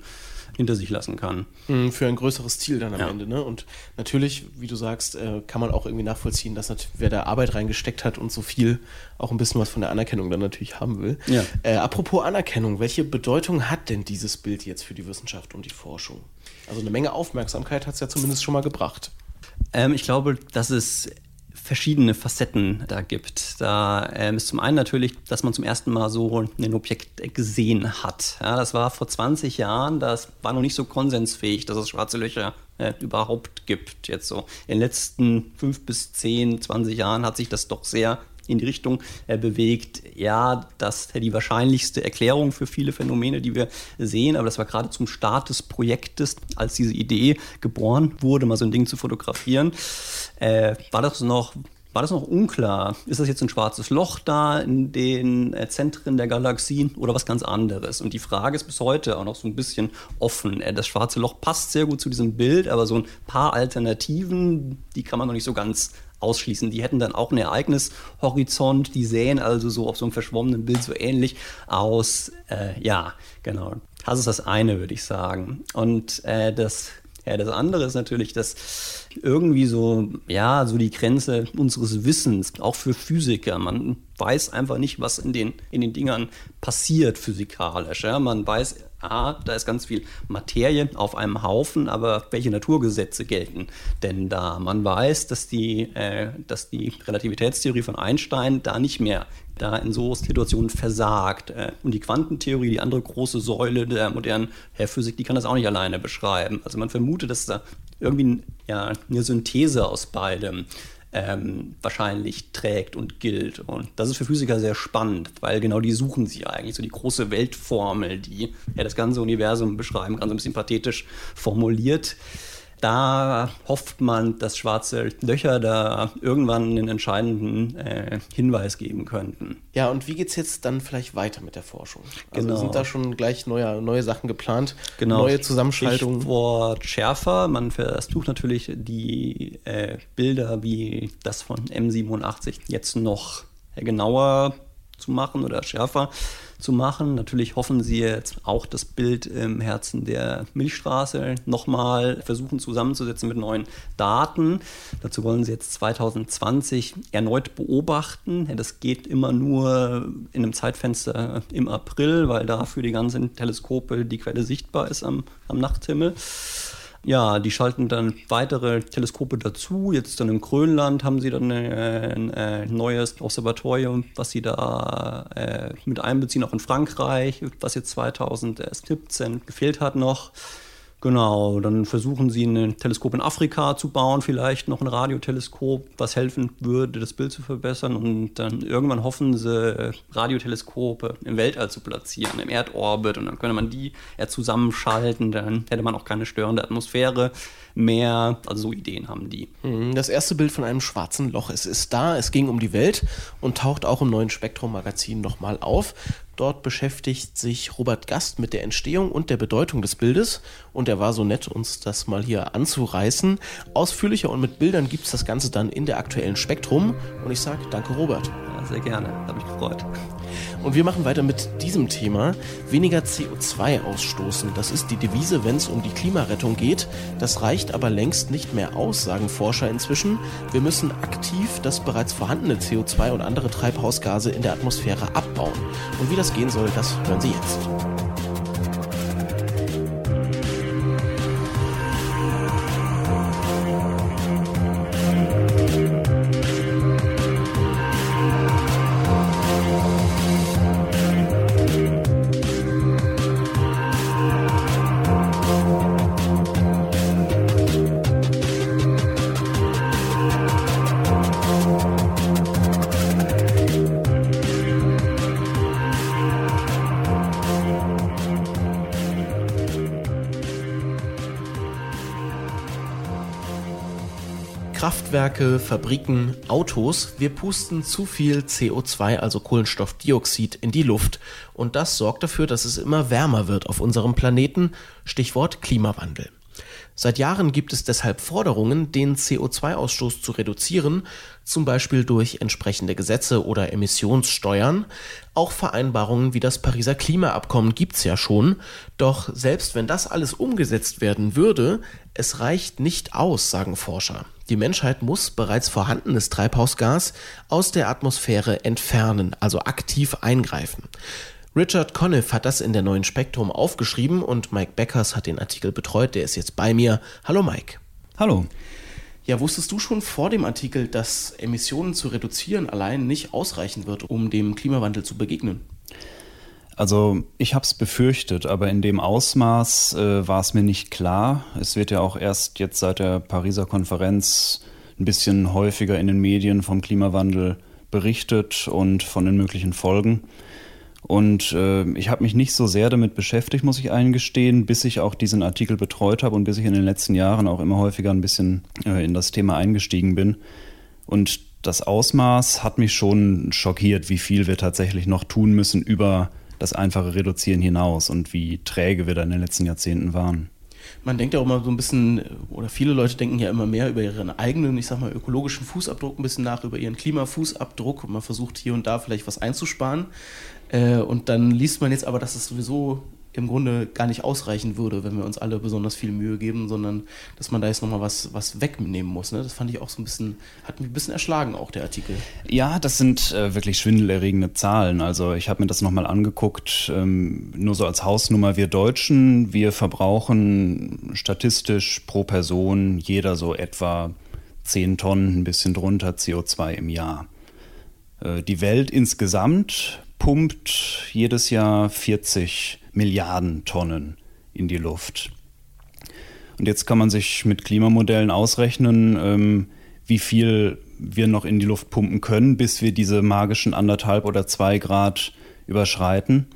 hinter sich lassen kann. Mhm, für ein größeres Ziel dann am ja. Ende. Ne? Und natürlich, wie du sagst, äh, kann man auch irgendwie nachvollziehen, dass wer da Arbeit reingesteckt hat und so viel auch ein bisschen was von der Anerkennung dann natürlich haben will. Ja. Äh, apropos Anerkennung, welche Bedeutung hat denn dieses Bild jetzt für die Wissenschaft und die Forschung? Also eine Menge Aufmerksamkeit hat es ja zumindest schon mal gebracht. Ähm, ich glaube, dass es verschiedene Facetten da gibt. Da ähm, ist zum einen natürlich, dass man zum ersten Mal so ein Objekt gesehen hat. Ja, das war vor 20 Jahren, das war noch nicht so konsensfähig, dass es schwarze Löcher äh, überhaupt gibt. Jetzt so in den letzten fünf bis zehn, 20 Jahren hat sich das doch sehr in die Richtung äh, bewegt, ja, das ist die wahrscheinlichste Erklärung für viele Phänomene, die wir sehen, aber das war gerade zum Start des Projektes, als diese Idee geboren wurde, mal so ein Ding zu fotografieren, äh, war das noch war das noch unklar. Ist das jetzt ein schwarzes Loch da in den äh, Zentren der Galaxien oder was ganz anderes? Und die Frage ist bis heute auch noch so ein bisschen offen. Äh, das schwarze Loch passt sehr gut zu diesem Bild, aber so ein paar Alternativen, die kann man noch nicht so ganz ausschließen. Die hätten dann auch einen Ereignishorizont, die sähen also so auf so einem verschwommenen Bild so ähnlich aus. Äh, ja, genau. Das ist das eine, würde ich sagen. Und äh, das ja, das andere ist natürlich, dass irgendwie so, ja, so die Grenze unseres Wissens, auch für Physiker, man weiß einfach nicht, was in den, in den Dingern passiert physikalisch. Ja? Man weiß, aha, da ist ganz viel Materie auf einem Haufen, aber welche Naturgesetze gelten denn da? Man weiß, dass die, äh, dass die Relativitätstheorie von Einstein da nicht mehr da in so Situationen versagt. Äh, und die Quantentheorie, die andere große Säule der modernen Physik, die kann das auch nicht alleine beschreiben. Also man vermutet, dass da irgendwie ja, eine Synthese aus beidem ähm, wahrscheinlich trägt und gilt. Und das ist für Physiker sehr spannend, weil genau die suchen sie eigentlich, so die große Weltformel, die ja das ganze Universum beschreiben kann, so ein bisschen pathetisch formuliert da hofft man, dass schwarze Löcher da irgendwann einen entscheidenden äh, Hinweis geben könnten. Ja, und wie geht es jetzt dann vielleicht weiter mit der Forschung? Also genau. sind da schon gleich neue, neue Sachen geplant, genau. neue Zusammenschaltungen? Stichwort schärfer. Man versucht natürlich die äh, Bilder wie das von M87 jetzt noch genauer zu machen oder schärfer zu machen. Natürlich hoffen sie jetzt auch das Bild im Herzen der Milchstraße nochmal versuchen zusammenzusetzen mit neuen Daten. Dazu wollen sie jetzt 2020 erneut beobachten. Das geht immer nur in einem Zeitfenster im April, weil da für die ganzen Teleskope die Quelle sichtbar ist am, am Nachthimmel. Ja, die schalten dann weitere Teleskope dazu. Jetzt dann im Grönland haben sie dann ein, ein neues Observatorium, was sie da äh, mit einbeziehen, auch in Frankreich, was jetzt 2017 gefehlt hat noch. Genau, dann versuchen sie ein Teleskop in Afrika zu bauen, vielleicht noch ein Radioteleskop, was helfen würde, das Bild zu verbessern. Und dann irgendwann hoffen sie, Radioteleskope im Weltall zu platzieren, im Erdorbit. Und dann könnte man die eher zusammenschalten, dann hätte man auch keine störende Atmosphäre mehr. Also so Ideen haben die. Mhm, das erste Bild von einem schwarzen Loch. Es ist da, es ging um die Welt und taucht auch im neuen Spektrum-Magazin nochmal auf. Dort beschäftigt sich Robert Gast mit der Entstehung und der Bedeutung des Bildes und er war so nett, uns das mal hier anzureißen. Ausführlicher und mit Bildern gibt es das Ganze dann in der aktuellen Spektrum und ich sage danke Robert. Ja, sehr gerne, habe mich gefreut. Und wir machen weiter mit diesem Thema. Weniger CO2 ausstoßen. Das ist die Devise, wenn es um die Klimarettung geht. Das reicht aber längst nicht mehr aus, sagen Forscher inzwischen. Wir müssen aktiv das bereits vorhandene CO2 und andere Treibhausgase in der Atmosphäre abbauen. Und wie das gehen soll, das hören Sie jetzt. Kraftwerke, Fabriken, Autos, wir pusten zu viel CO2, also Kohlenstoffdioxid, in die Luft. Und das sorgt dafür, dass es immer wärmer wird auf unserem Planeten. Stichwort Klimawandel. Seit Jahren gibt es deshalb Forderungen, den CO2-Ausstoß zu reduzieren, zum Beispiel durch entsprechende Gesetze oder Emissionssteuern. Auch Vereinbarungen wie das Pariser Klimaabkommen gibt's ja schon. Doch selbst wenn das alles umgesetzt werden würde, es reicht nicht aus, sagen Forscher. Die Menschheit muss bereits vorhandenes Treibhausgas aus der Atmosphäre entfernen, also aktiv eingreifen. Richard Conniff hat das in der neuen Spektrum aufgeschrieben und Mike Beckers hat den Artikel betreut. Der ist jetzt bei mir. Hallo Mike. Hallo. Ja, wusstest du schon vor dem Artikel, dass Emissionen zu reduzieren allein nicht ausreichen wird, um dem Klimawandel zu begegnen? Also ich habe es befürchtet, aber in dem Ausmaß äh, war es mir nicht klar. Es wird ja auch erst jetzt seit der Pariser Konferenz ein bisschen häufiger in den Medien vom Klimawandel berichtet und von den möglichen Folgen. Und äh, ich habe mich nicht so sehr damit beschäftigt, muss ich eingestehen, bis ich auch diesen Artikel betreut habe und bis ich in den letzten Jahren auch immer häufiger ein bisschen äh, in das Thema eingestiegen bin. Und das Ausmaß hat mich schon schockiert, wie viel wir tatsächlich noch tun müssen über das einfache Reduzieren hinaus und wie träge wir da in den letzten Jahrzehnten waren. Man denkt ja auch immer so ein bisschen, oder viele Leute denken ja immer mehr über ihren eigenen, ich sag mal, ökologischen Fußabdruck ein bisschen nach, über ihren Klimafußabdruck und man versucht hier und da vielleicht was einzusparen. Äh, und dann liest man jetzt aber, dass es sowieso im Grunde gar nicht ausreichen würde, wenn wir uns alle besonders viel Mühe geben, sondern dass man da jetzt nochmal was, was wegnehmen muss. Ne? Das fand ich auch so ein bisschen, hat mich ein bisschen erschlagen, auch der Artikel. Ja, das sind äh, wirklich schwindelerregende Zahlen. Also ich habe mir das nochmal angeguckt, ähm, nur so als Hausnummer, wir Deutschen, wir verbrauchen statistisch pro Person jeder so etwa 10 Tonnen, ein bisschen drunter CO2 im Jahr. Äh, die Welt insgesamt pumpt jedes Jahr 40 Milliarden Tonnen in die Luft. Und jetzt kann man sich mit Klimamodellen ausrechnen, ähm, wie viel wir noch in die Luft pumpen können, bis wir diese magischen anderthalb oder zwei Grad überschreiten.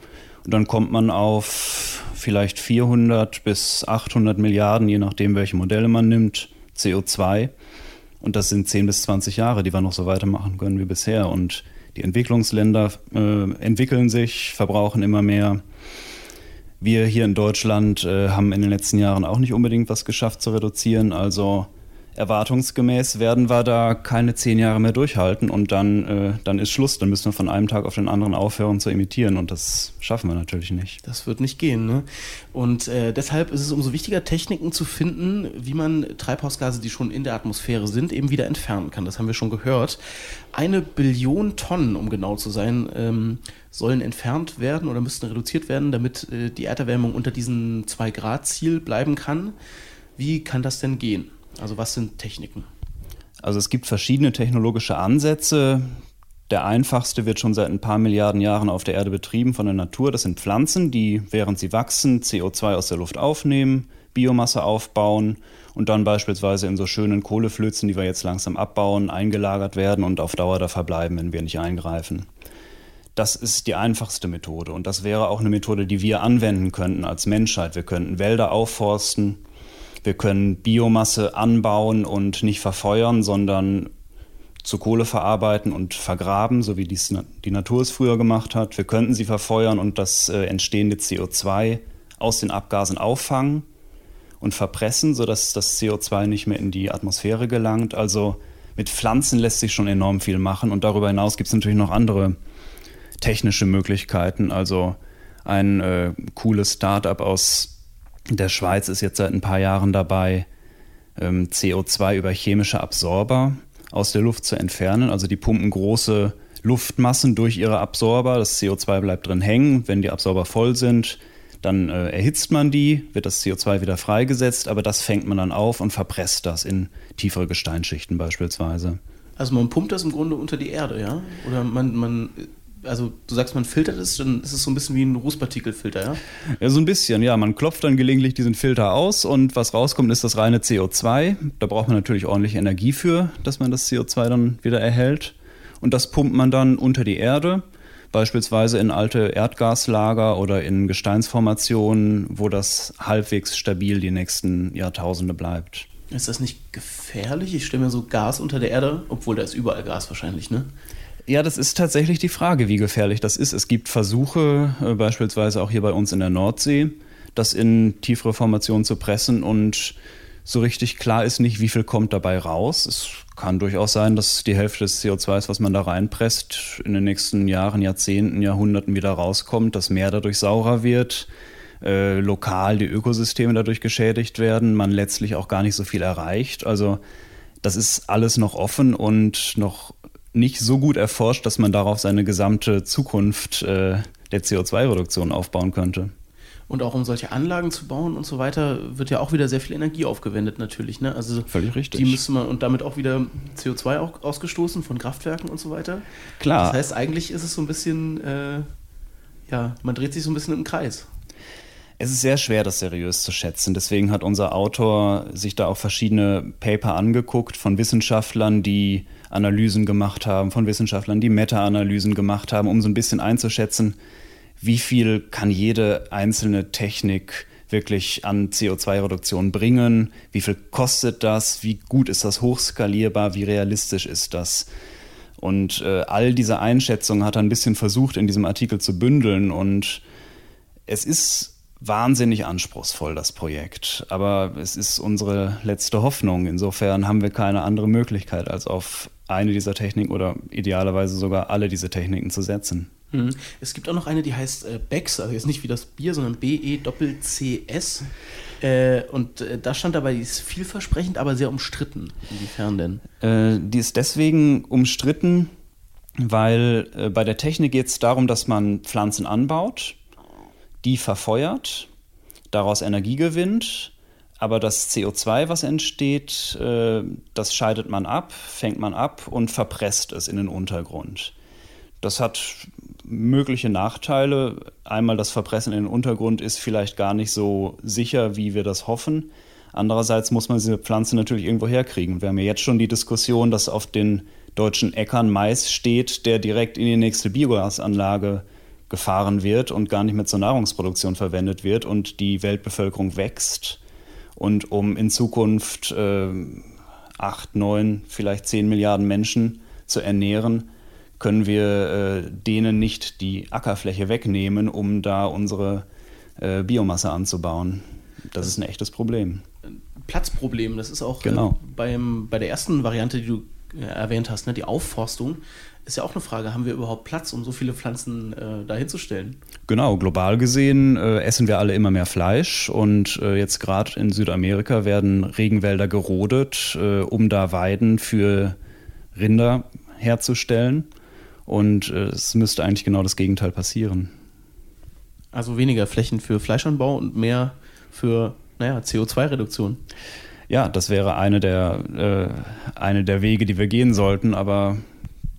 Und dann kommt man auf vielleicht 400 bis 800 Milliarden, je nachdem, welche Modelle man nimmt, CO2. Und das sind 10 bis 20 Jahre, die wir noch so weitermachen können wie bisher. Und die Entwicklungsländer äh, entwickeln sich, verbrauchen immer mehr. Wir hier in Deutschland äh, haben in den letzten Jahren auch nicht unbedingt was geschafft zu reduzieren. Also erwartungsgemäß werden wir da keine zehn Jahre mehr durchhalten und dann, äh, dann ist Schluss. Dann müssen wir von einem Tag auf den anderen aufhören zu imitieren und das schaffen wir natürlich nicht. Das wird nicht gehen. Ne? Und äh, deshalb ist es umso wichtiger, Techniken zu finden, wie man Treibhausgase, die schon in der Atmosphäre sind, eben wieder entfernen kann. Das haben wir schon gehört. Eine Billion Tonnen, um genau zu sein, ähm, sollen entfernt werden oder müssten reduziert werden, damit äh, die Erderwärmung unter diesem 2-Grad-Ziel bleiben kann. Wie kann das denn gehen? Also was sind Techniken? Also es gibt verschiedene technologische Ansätze. Der einfachste wird schon seit ein paar Milliarden Jahren auf der Erde betrieben von der Natur. Das sind Pflanzen, die während sie wachsen CO2 aus der Luft aufnehmen, Biomasse aufbauen und dann beispielsweise in so schönen Kohleflözen, die wir jetzt langsam abbauen, eingelagert werden und auf Dauer da verbleiben, wenn wir nicht eingreifen. Das ist die einfachste Methode und das wäre auch eine Methode, die wir anwenden könnten als Menschheit. Wir könnten Wälder aufforsten, wir können Biomasse anbauen und nicht verfeuern, sondern zu Kohle verarbeiten und vergraben, so wie dies die Natur es früher gemacht hat. Wir könnten sie verfeuern und das äh, entstehende CO2 aus den Abgasen auffangen und verpressen, sodass das CO2 nicht mehr in die Atmosphäre gelangt. Also mit Pflanzen lässt sich schon enorm viel machen und darüber hinaus gibt es natürlich noch andere technische Möglichkeiten. Also ein äh, cooles Startup aus der Schweiz ist jetzt seit ein paar Jahren dabei, ähm, CO2 über chemische Absorber aus der Luft zu entfernen. Also die pumpen große Luftmassen durch ihre Absorber. Das CO2 bleibt drin hängen. Wenn die Absorber voll sind, dann äh, erhitzt man die, wird das CO2 wieder freigesetzt, aber das fängt man dann auf und verpresst das in tiefere Gesteinsschichten beispielsweise. Also man pumpt das im Grunde unter die Erde, ja? Oder man, man also du sagst, man filtert es, dann ist es so ein bisschen wie ein Rußpartikelfilter, ja? Ja, so ein bisschen, ja. Man klopft dann gelegentlich diesen Filter aus und was rauskommt, ist das reine CO2. Da braucht man natürlich ordentlich Energie für, dass man das CO2 dann wieder erhält. Und das pumpt man dann unter die Erde, beispielsweise in alte Erdgaslager oder in Gesteinsformationen, wo das halbwegs stabil die nächsten Jahrtausende bleibt. Ist das nicht gefährlich? Ich stelle mir so Gas unter der Erde, obwohl da ist überall Gas wahrscheinlich, ne? Ja, das ist tatsächlich die Frage, wie gefährlich das ist. Es gibt Versuche, äh, beispielsweise auch hier bei uns in der Nordsee, das in tiefere Formationen zu pressen und so richtig klar ist nicht, wie viel kommt dabei raus. Es kann durchaus sein, dass die Hälfte des CO2, was man da reinpresst, in den nächsten Jahren, Jahrzehnten, Jahrhunderten wieder rauskommt, das Meer dadurch saurer wird, äh, lokal die Ökosysteme dadurch geschädigt werden, man letztlich auch gar nicht so viel erreicht. Also das ist alles noch offen und noch nicht so gut erforscht, dass man darauf seine gesamte Zukunft äh, der CO2-Reduktion aufbauen könnte. Und auch um solche Anlagen zu bauen und so weiter, wird ja auch wieder sehr viel Energie aufgewendet natürlich. Ne? Also Völlig richtig. Die müsste man und damit auch wieder CO2 auch ausgestoßen von Kraftwerken und so weiter. Klar. Das heißt, eigentlich ist es so ein bisschen, äh, ja, man dreht sich so ein bisschen im Kreis. Es ist sehr schwer, das seriös zu schätzen. Deswegen hat unser Autor sich da auch verschiedene Paper angeguckt von Wissenschaftlern, die Analysen gemacht haben, von Wissenschaftlern, die Meta-Analysen gemacht haben, um so ein bisschen einzuschätzen, wie viel kann jede einzelne Technik wirklich an CO2-Reduktion bringen, wie viel kostet das, wie gut ist das hochskalierbar, wie realistisch ist das. Und äh, all diese Einschätzungen hat er ein bisschen versucht in diesem Artikel zu bündeln. Und es ist wahnsinnig anspruchsvoll, das Projekt. Aber es ist unsere letzte Hoffnung. Insofern haben wir keine andere Möglichkeit, als auf eine dieser Techniken oder idealerweise sogar alle diese Techniken zu setzen. Mhm. Es gibt auch noch eine, die heißt äh, Becks, also jetzt nicht wie das Bier, sondern B-E-C-S. Äh, und äh, da stand dabei, die ist vielversprechend, aber sehr umstritten. Inwiefern denn? Äh, die ist deswegen umstritten, weil bei der Technik geht es darum, dass man Pflanzen anbaut, die verfeuert, daraus Energie gewinnt, aber das CO2, was entsteht, äh, das scheidet man ab, fängt man ab und verpresst es in den Untergrund. Das hat mögliche Nachteile. Einmal das Verpressen in den Untergrund ist vielleicht gar nicht so sicher, wie wir das hoffen. Andererseits muss man diese Pflanze natürlich irgendwo herkriegen. Wir haben ja jetzt schon die Diskussion, dass auf den deutschen Äckern Mais steht, der direkt in die nächste Biogasanlage gefahren wird und gar nicht mehr zur Nahrungsproduktion verwendet wird und die Weltbevölkerung wächst. Und um in Zukunft äh, acht, neun, vielleicht zehn Milliarden Menschen zu ernähren, können wir äh, denen nicht die Ackerfläche wegnehmen, um da unsere äh, Biomasse anzubauen. Das ist ein echtes Problem. Platzproblem, das ist auch genau. äh, beim, bei der ersten Variante, die du äh, erwähnt hast, ne, die Aufforstung, ist ja auch eine Frage, haben wir überhaupt Platz, um so viele Pflanzen äh, dahinzustellen? Genau, global gesehen äh, essen wir alle immer mehr Fleisch und äh, jetzt gerade in Südamerika werden Regenwälder gerodet, äh, um da Weiden für Rinder herzustellen. Und äh, es müsste eigentlich genau das Gegenteil passieren. Also weniger Flächen für Fleischanbau und mehr für naja, CO2-Reduktion. Ja, das wäre eine der, äh, eine der Wege, die wir gehen sollten, aber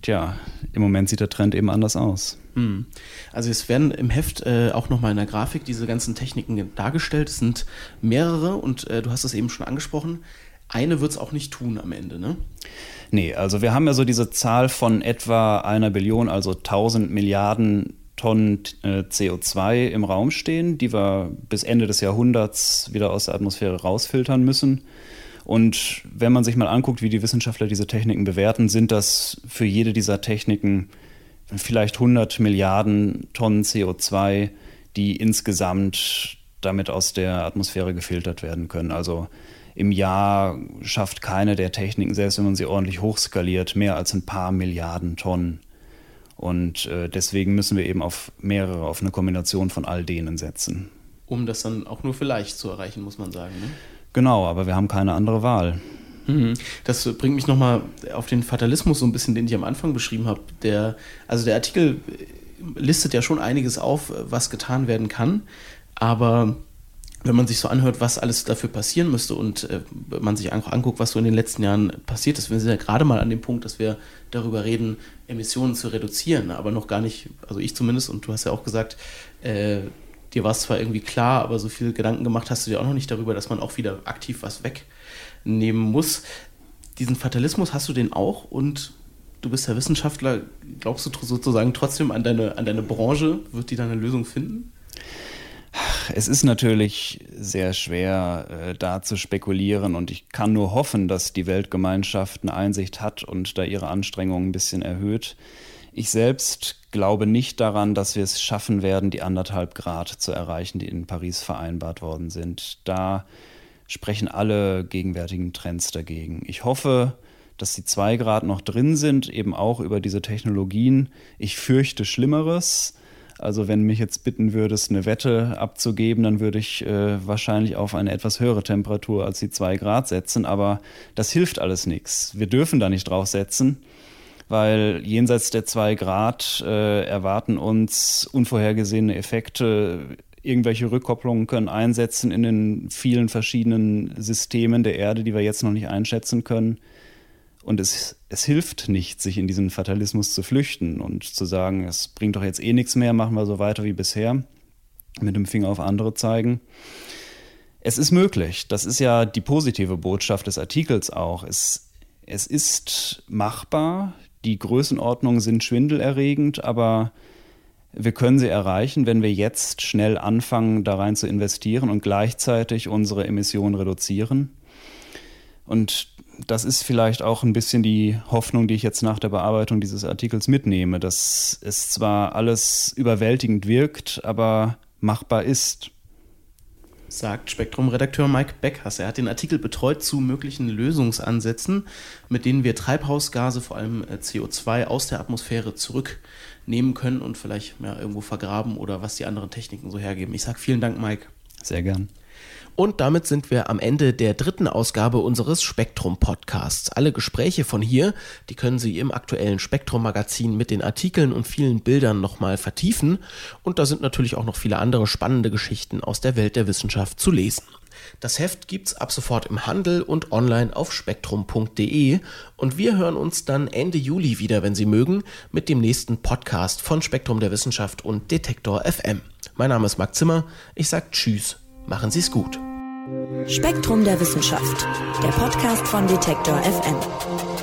tja, im Moment sieht der Trend eben anders aus. Hm. Also es werden im Heft äh, auch nochmal in der Grafik diese ganzen Techniken dargestellt. Es sind mehrere und äh, du hast es eben schon angesprochen. Eine wird es auch nicht tun am Ende, ne? Nee, also wir haben ja so diese Zahl von etwa einer Billion, also 1000 Milliarden Tonnen äh, CO2 im Raum stehen, die wir bis Ende des Jahrhunderts wieder aus der Atmosphäre rausfiltern müssen. Und wenn man sich mal anguckt, wie die Wissenschaftler diese Techniken bewerten, sind das für jede dieser Techniken vielleicht 100 Milliarden Tonnen CO2, die insgesamt damit aus der Atmosphäre gefiltert werden können. Also im Jahr schafft keine der Techniken, selbst wenn man sie ordentlich hochskaliert, mehr als ein paar Milliarden Tonnen. Und äh, deswegen müssen wir eben auf mehrere, auf eine Kombination von all denen setzen. Um das dann auch nur vielleicht zu erreichen, muss man sagen. Ne? Genau, aber wir haben keine andere Wahl. Mhm. Das bringt mich nochmal auf den Fatalismus so ein bisschen, den ich am Anfang beschrieben habe. Der, also der Artikel listet ja schon einiges auf, was getan werden kann, aber wenn man sich so anhört, was alles dafür passieren müsste und äh, man sich einfach anguckt, was so in den letzten Jahren passiert ist, wir sind ja gerade mal an dem Punkt, dass wir darüber reden, Emissionen zu reduzieren, aber noch gar nicht, also ich zumindest, und du hast ja auch gesagt, äh, dir war es zwar irgendwie klar, aber so viele Gedanken gemacht hast du dir auch noch nicht darüber, dass man auch wieder aktiv was wegnehmen muss. Diesen Fatalismus hast du den auch und du bist ja Wissenschaftler, glaubst du sozusagen trotzdem an deine, an deine Branche, wird die da eine Lösung finden? Es ist natürlich sehr schwer, äh, da zu spekulieren und ich kann nur hoffen, dass die Weltgemeinschaft eine Einsicht hat und da ihre Anstrengungen ein bisschen erhöht. Ich selbst glaube nicht daran, dass wir es schaffen werden, die anderthalb Grad zu erreichen, die in Paris vereinbart worden sind. Da sprechen alle gegenwärtigen Trends dagegen. Ich hoffe, dass die zwei Grad noch drin sind, eben auch über diese Technologien. Ich fürchte Schlimmeres. Also wenn mich jetzt bitten würdest, eine Wette abzugeben, dann würde ich äh, wahrscheinlich auf eine etwas höhere Temperatur als die zwei Grad setzen. Aber das hilft alles nichts. Wir dürfen da nicht drauf setzen weil jenseits der zwei Grad äh, erwarten uns unvorhergesehene Effekte. Irgendwelche Rückkopplungen können einsetzen in den vielen verschiedenen Systemen der Erde, die wir jetzt noch nicht einschätzen können. Und es, es hilft nicht, sich in diesen Fatalismus zu flüchten und zu sagen, es bringt doch jetzt eh nichts mehr, machen wir so weiter wie bisher, mit dem Finger auf andere zeigen. Es ist möglich. Das ist ja die positive Botschaft des Artikels auch. Es, es ist machbar. Die Größenordnungen sind schwindelerregend, aber wir können sie erreichen, wenn wir jetzt schnell anfangen, da rein zu investieren und gleichzeitig unsere Emissionen reduzieren. Und das ist vielleicht auch ein bisschen die Hoffnung, die ich jetzt nach der Bearbeitung dieses Artikels mitnehme, dass es zwar alles überwältigend wirkt, aber machbar ist sagt Spektrum-Redakteur Mike Beckers. Er hat den Artikel betreut zu möglichen Lösungsansätzen, mit denen wir Treibhausgase, vor allem äh, CO2, aus der Atmosphäre zurücknehmen können und vielleicht ja, irgendwo vergraben oder was die anderen Techniken so hergeben. Ich sage vielen Dank, Mike. Sehr gern. Und damit sind wir am Ende der dritten Ausgabe unseres Spektrum Podcasts. Alle Gespräche von hier, die können Sie im aktuellen Spektrum Magazin mit den Artikeln und vielen Bildern nochmal vertiefen. Und da sind natürlich auch noch viele andere spannende Geschichten aus der Welt der Wissenschaft zu lesen. Das Heft gibt's ab sofort im Handel und online auf spektrum.de und wir hören uns dann Ende Juli wieder, wenn Sie mögen, mit dem nächsten Podcast von Spektrum der Wissenschaft und Detektor FM. Mein Name ist Marc Zimmer. Ich sage Tschüss, machen Sie es gut. Spektrum der Wissenschaft, der Podcast von Detektor FM.